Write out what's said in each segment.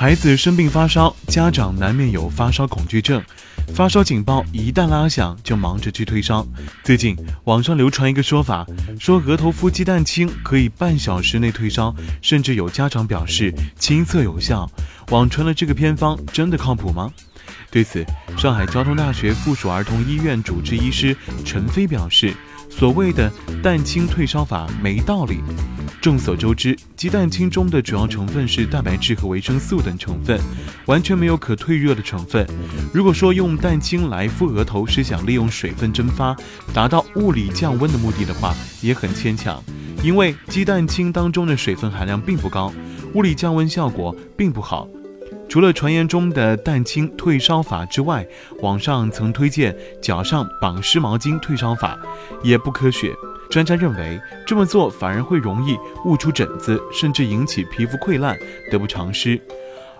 孩子生病发烧，家长难免有发烧恐惧症。发烧警报一旦拉响，就忙着去退烧。最近网上流传一个说法，说额头敷鸡蛋清可以半小时内退烧，甚至有家长表示亲测有效。网传的这个偏方真的靠谱吗？对此，上海交通大学附属儿童医院主治医师陈飞表示。所谓的蛋清退烧法没道理。众所周知，鸡蛋清中的主要成分是蛋白质和维生素等成分，完全没有可退热的成分。如果说用蛋清来敷额头是想利用水分蒸发，达到物理降温的目的的话，也很牵强。因为鸡蛋清当中的水分含量并不高，物理降温效果并不好。除了传言中的蛋清退烧法之外，网上曾推荐脚上绑湿毛巾退烧法，也不科学。专家认为这么做反而会容易误出疹子，甚至引起皮肤溃烂，得不偿失。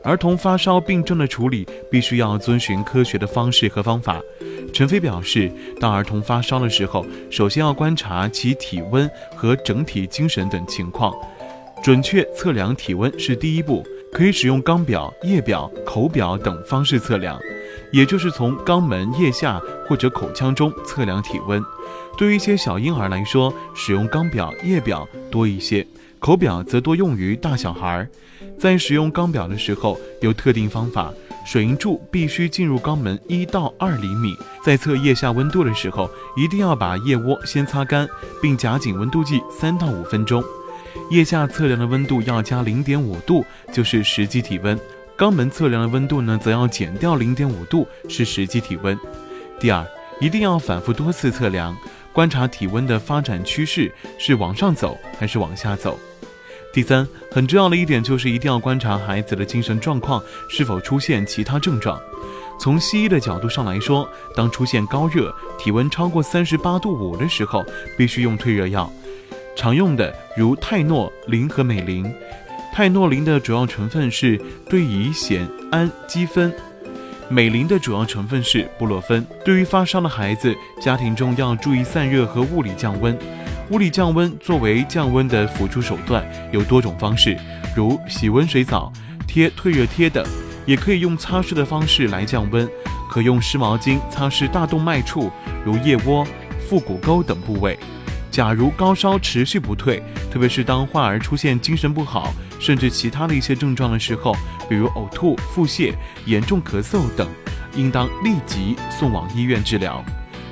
儿童发烧病症的处理必须要遵循科学的方式和方法。陈飞表示，当儿童发烧的时候，首先要观察其体温和整体精神等情况，准确测量体温是第一步。可以使用肛表、腋表、口表等方式测量，也就是从肛门、腋下或者口腔中测量体温。对于一些小婴儿来说，使用肛表、腋表多一些，口表则多用于大小孩。在使用肛表的时候，有特定方法，水银柱必须进入肛门一到二厘米。在测腋下温度的时候，一定要把腋窝先擦干，并夹紧温度计三到五分钟。腋下测量的温度要加零点五度，就是实际体温；肛门测量的温度呢，则要减掉零点五度，是实际体温。第二，一定要反复多次测量，观察体温的发展趋势是往上走还是往下走。第三，很重要的一点就是一定要观察孩子的精神状况是否出现其他症状。从西医的角度上来说，当出现高热、体温超过三十八度五的时候，必须用退热药。常用的如泰诺林和美林，泰诺林的主要成分是对乙酰氨基酚，美林的主要成分是布洛芬。对于发烧的孩子，家庭中要注意散热和物理降温。物理降温作为降温的辅助手段，有多种方式，如洗温水澡、贴退热贴等，也可以用擦拭的方式来降温，可用湿毛巾擦拭大动脉处，如腋窝、腹股沟等部位。假如高烧持续不退，特别是当患儿出现精神不好，甚至其他的一些症状的时候，比如呕吐、腹泻、严重咳嗽等，应当立即送往医院治疗。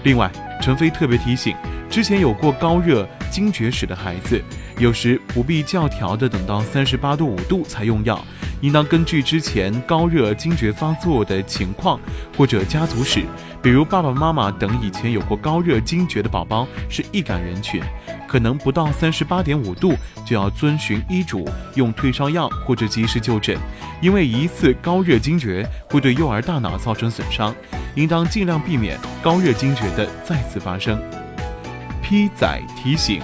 另外，陈飞特别提醒，之前有过高热惊厥史的孩子，有时不必教条的等到三十八度五度才用药。应当根据之前高热惊厥发作的情况或者家族史，比如爸爸妈妈等以前有过高热惊厥的宝宝是易感人群，可能不到三十八点五度就要遵循医嘱用退烧药或者及时就诊，因为一次高热惊厥会对幼儿大脑造成损伤，应当尽量避免高热惊厥的再次发生。P 仔提醒，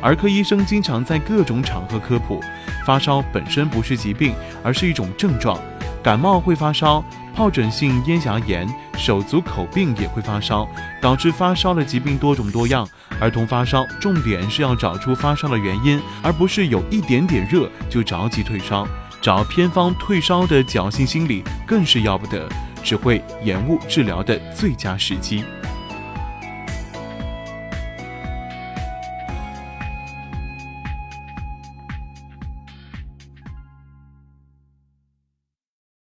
儿科医生经常在各种场合科普。发烧本身不是疾病，而是一种症状。感冒会发烧，疱疹性咽峡炎、手足口病也会发烧。导致发烧的疾病多种多样。儿童发烧，重点是要找出发烧的原因，而不是有一点点热就着急退烧。找偏方退烧的侥幸心理更是要不得，只会延误治疗的最佳时机。